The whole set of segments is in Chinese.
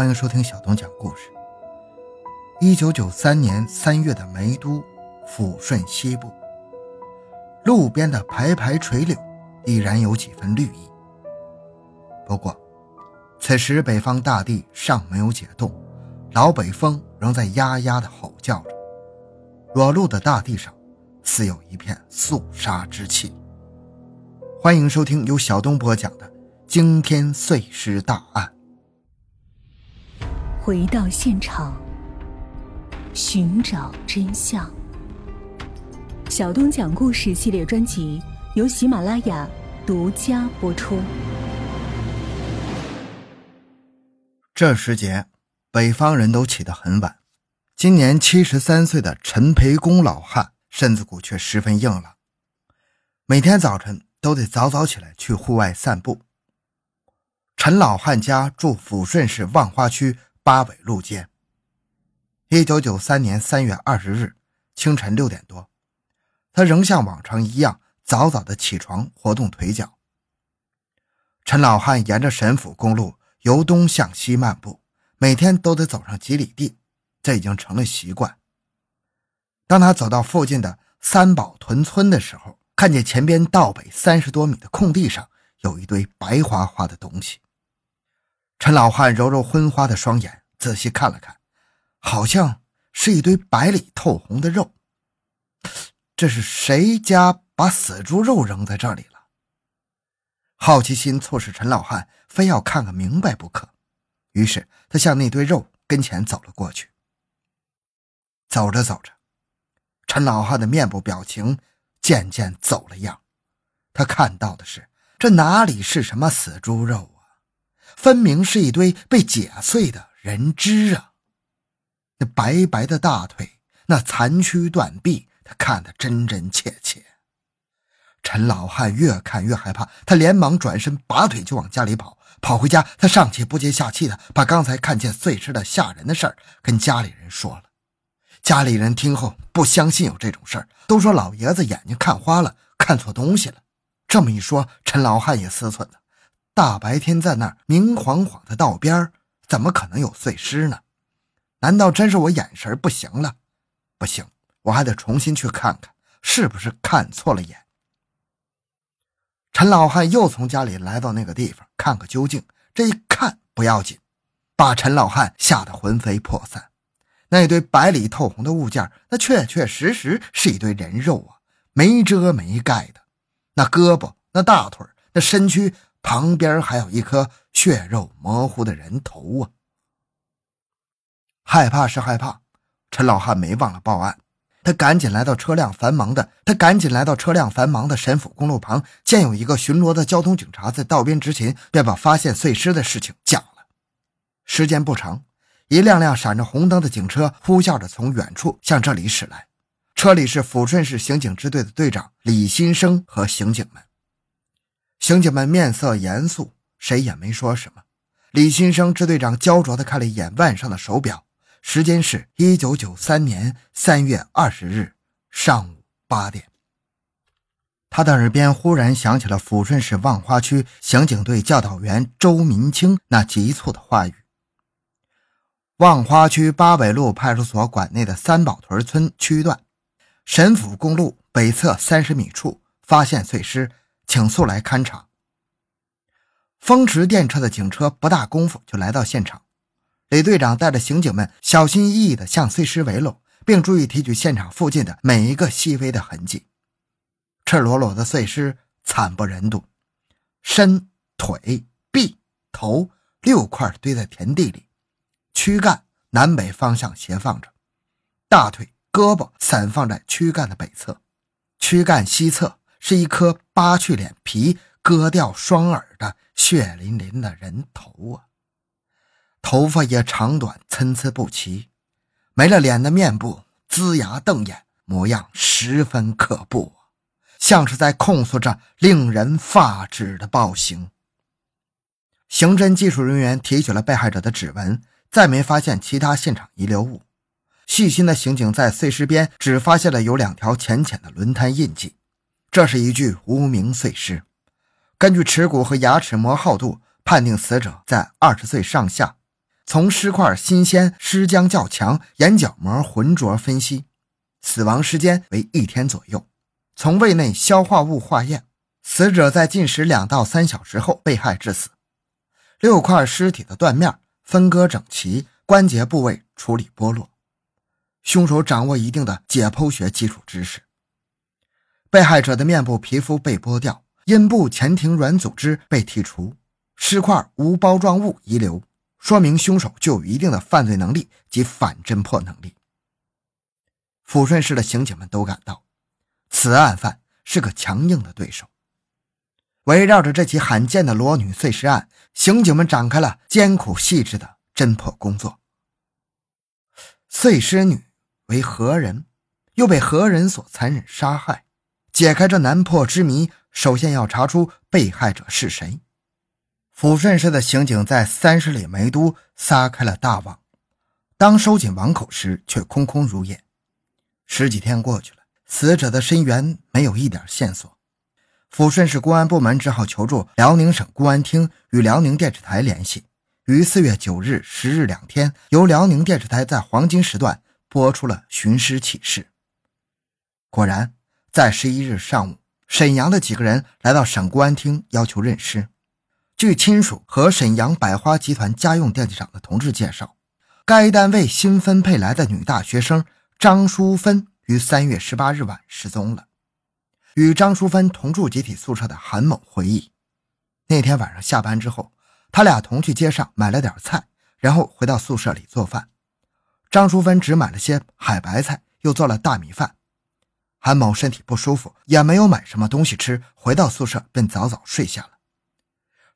欢迎收听小东讲故事。一九九三年三月的梅都抚顺西部，路边的排排垂柳依然有几分绿意。不过，此时北方大地尚没有解冻，老北风仍在呀呀的吼叫着，裸露的大地上似有一片肃杀之气。欢迎收听由小东播讲的惊天碎尸大案。回到现场，寻找真相。小东讲故事系列专辑由喜马拉雅独家播出。这时节，北方人都起得很晚。今年七十三岁的陈培公老汉身子骨却十分硬朗，每天早晨都得早早起来去户外散步。陈老汉家住抚顺市望花区。八纬路街。一九九三年三月二十日清晨六点多，他仍像往常一样早早的起床活动腿脚。陈老汉沿着沈府公路由东向西漫步，每天都得走上几里地，这已经成了习惯。当他走到附近的三宝屯村的时候，看见前边道北三十多米的空地上有一堆白花花的东西。陈老汉揉揉昏花的双眼，仔细看了看，好像是一堆白里透红的肉。这是谁家把死猪肉扔在这里了？好奇心促使陈老汉非要看个明白不可。于是他向那堆肉跟前走了过去。走着走着，陈老汉的面部表情渐渐走了样。他看到的是，这哪里是什么死猪肉？分明是一堆被解碎的人肢啊！那白白的大腿，那残躯断臂，他看得真真切切。陈老汉越看越害怕，他连忙转身拔腿就往家里跑。跑回家，他上气不接下气的把刚才看见碎尸的吓人的事儿跟家里人说了。家里人听后不相信有这种事儿，都说老爷子眼睛看花了，看错东西了。这么一说，陈老汉也思忖了。大白天在那儿明晃晃的道边怎么可能有碎尸呢？难道真是我眼神不行了？不行，我还得重新去看看，是不是看错了眼。陈老汉又从家里来到那个地方，看个究竟。这一看不要紧，把陈老汉吓得魂飞魄散。那堆白里透红的物件，那确确实实是一堆人肉啊，没遮没盖的，那胳膊、那大腿、那身躯。旁边还有一颗血肉模糊的人头啊！害怕是害怕，陈老汉没忘了报案。他赶紧来到车辆繁忙的，他赶紧来到车辆繁忙的沈府公路旁，见有一个巡逻的交通警察在道边执勤，便把发现碎尸的事情讲了。时间不长，一辆辆闪着红灯的警车呼啸着从远处向这里驶来，车里是抚顺市刑警支队的队长李新生和刑警们。刑警们面色严肃，谁也没说什么。李新生支队长焦灼地看了一眼腕上的手表，时间是一九九三年三月二十日上午八点。他的耳边忽然响起了抚顺市望花区刑警队教导员周民清那急促的话语：“望花区八纬路派出所管内的三宝屯村区段，沈府公路北侧三十米处发现碎尸。”请速来勘查。风驰电掣的警车不大功夫就来到现场，李队长带着刑警们小心翼翼地向碎尸围拢，并注意提取现场附近的每一个细微的痕迹。赤裸裸的碎尸惨不忍睹，身、腿、臂、头六块堆在田地里，躯干南北方向斜放着，大腿、胳膊散放在躯干的北侧，躯干西侧。是一颗扒去脸皮、割掉双耳的血淋淋的人头啊！头发也长短参差不齐，没了脸的面部龇牙瞪眼，模样十分可怖，像是在控诉着令人发指的暴行。刑侦技术人员提取了被害者的指纹，再没发现其他现场遗留物。细心的刑警在碎尸边只发现了有两条浅浅的轮胎印记。这是一具无名碎尸，根据耻骨和牙齿磨耗度判定死者在二十岁上下，从尸块新鲜、尸僵较强、眼角膜浑浊分析，死亡时间为一天左右。从胃内消化物化验，死者在进食两到三小时后被害致死。六块尸体的断面分割整齐，关节部位处理剥落。凶手掌握一定的解剖学基础知识。被害者的面部皮肤被剥掉，阴部前庭软组织被剔除，尸块无包装物遗留，说明凶手具有一定的犯罪能力及反侦破能力。抚顺市的刑警们都感到，此案犯是个强硬的对手。围绕着这起罕见的裸女碎尸案，刑警们展开了艰苦细致的侦破工作。碎尸女。为何人，又被何人所残忍杀害？解开这难破之谜，首先要查出被害者是谁。抚顺市的刑警在三十里梅都撒开了大网，当收紧网口时，却空空如也。十几天过去了，死者的身源没有一点线索。抚顺市公安部门只好求助辽宁省公安厅与辽宁电视台联系，于四月九日、十日两天，由辽宁电视台在黄金时段。播出了寻尸启事。果然，在十一日上午，沈阳的几个人来到省公安厅要求认尸。据亲属和沈阳百花集团家用电器厂的同志介绍，该单位新分配来的女大学生张淑芬于三月十八日晚失踪了。与张淑芬同住集体宿舍的韩某回忆，那天晚上下班之后，他俩同去街上买了点菜，然后回到宿舍里做饭。张淑芬只买了些海白菜，又做了大米饭。韩某身体不舒服，也没有买什么东西吃，回到宿舍便早早睡下了。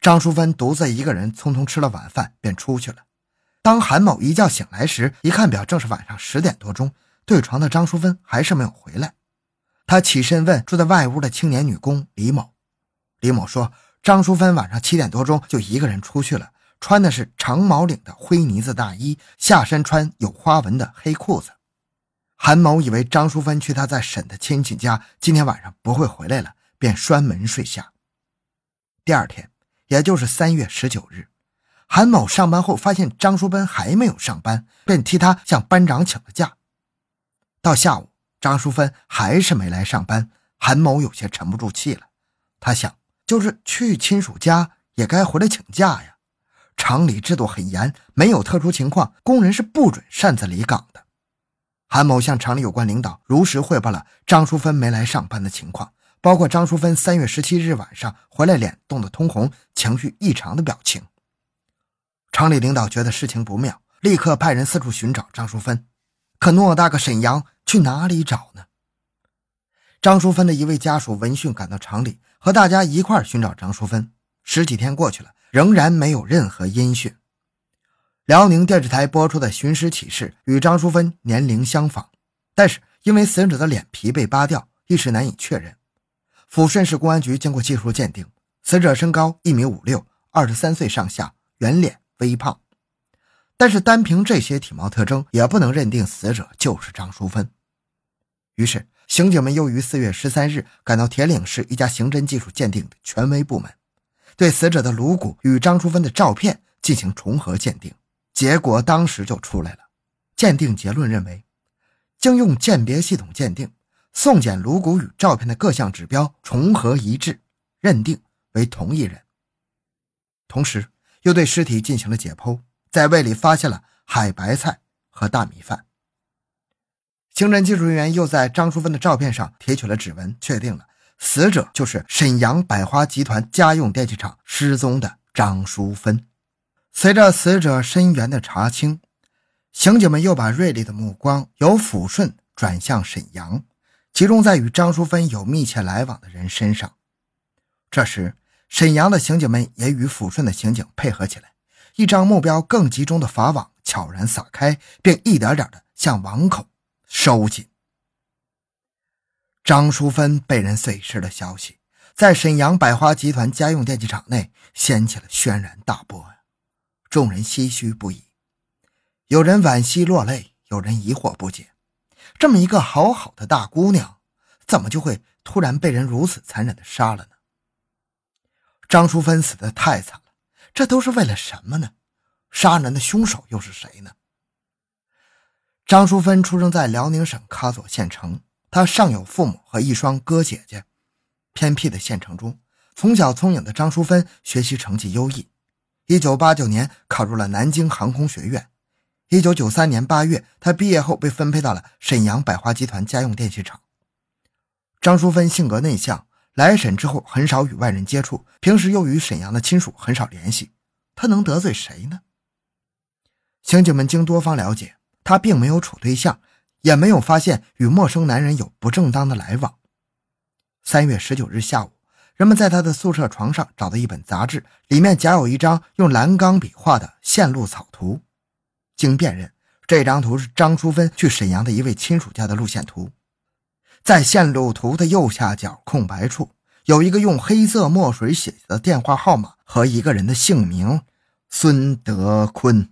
张淑芬独自一个人匆匆吃了晚饭，便出去了。当韩某一觉醒来时，一看表，正是晚上十点多钟。对床的张淑芬还是没有回来。他起身问住在外屋的青年女工李某，李某说，张淑芬晚上七点多钟就一个人出去了。穿的是长毛领的灰呢子大衣，下身穿有花纹的黑裤子。韩某以为张淑芬去他在沈的亲戚家，今天晚上不会回来了，便摔门睡下。第二天，也就是三月十九日，韩某上班后发现张淑芬还没有上班，便替他向班长请了假。到下午，张淑芬还是没来上班，韩某有些沉不住气了。他想，就是去亲属家，也该回来请假呀。厂里制度很严，没有特殊情况，工人是不准擅自离岗的。韩某向厂里有关领导如实汇报了张淑芬没来上班的情况，包括张淑芬三月十七日晚上回来脸冻得通红、情绪异常的表情。厂里领导觉得事情不妙，立刻派人四处寻找张淑芬。可偌大个沈阳，去哪里找呢？张淑芬的一位家属闻讯赶到厂里，和大家一块寻找张淑芬。十几天过去了。仍然没有任何音讯。辽宁电视台播出的寻尸启事与张淑芬年龄相仿，但是因为死者的脸皮被扒掉，一时难以确认。抚顺市公安局经过技术鉴定，死者身高一米五六，二十三岁上下，圆脸微胖。但是单凭这些体貌特征，也不能认定死者就是张淑芬。于是，刑警们又于四月十三日赶到铁岭市一家刑侦技术鉴定的权威部门。对死者的颅骨与张淑芬的照片进行重合鉴定，结果当时就出来了。鉴定结论认为，经用鉴别系统鉴定，送检颅骨与照片的各项指标重合一致，认定为同一人。同时，又对尸体进行了解剖，在胃里发现了海白菜和大米饭。刑侦技术人员又在张淑芬的照片上提取了指纹，确定了。死者就是沈阳百花集团家用电器厂失踪的张淑芬。随着死者身源的查清，刑警们又把锐利的目光由抚顺转向沈阳，集中在与张淑芬有密切来往的人身上。这时，沈阳的刑警们也与抚顺的刑警配合起来，一张目标更集中的法网悄然撒开，并一点点的向网口收紧。张淑芬被人碎尸的消息，在沈阳百花集团家用电器厂内掀起了轩然大波呀！众人唏嘘不已，有人惋惜落泪，有人疑惑不解：这么一个好好的大姑娘，怎么就会突然被人如此残忍的杀了呢？张淑芬死的太惨了，这都是为了什么呢？杀人的凶手又是谁呢？张淑芬出生在辽宁省喀左县城，她上有父母和一双哥姐姐。偏僻的县城中，从小聪颖的张淑芬学习成绩优异。一九八九年考入了南京航空学院。一九九三年八月，他毕业后被分配到了沈阳百花集团家用电器厂。张淑芬性格内向，来沈之后很少与外人接触，平时又与沈阳的亲属很少联系。她能得罪谁呢？刑警们经多方了解，她并没有处对象，也没有发现与陌生男人有不正当的来往。三月十九日下午，人们在他的宿舍床上找到一本杂志，里面夹有一张用蓝钢笔画的线路草图。经辨认，这张图是张淑芬去沈阳的一位亲属家的路线图。在线路图的右下角空白处，有一个用黑色墨水写的电话号码和一个人的姓名：孙德坤。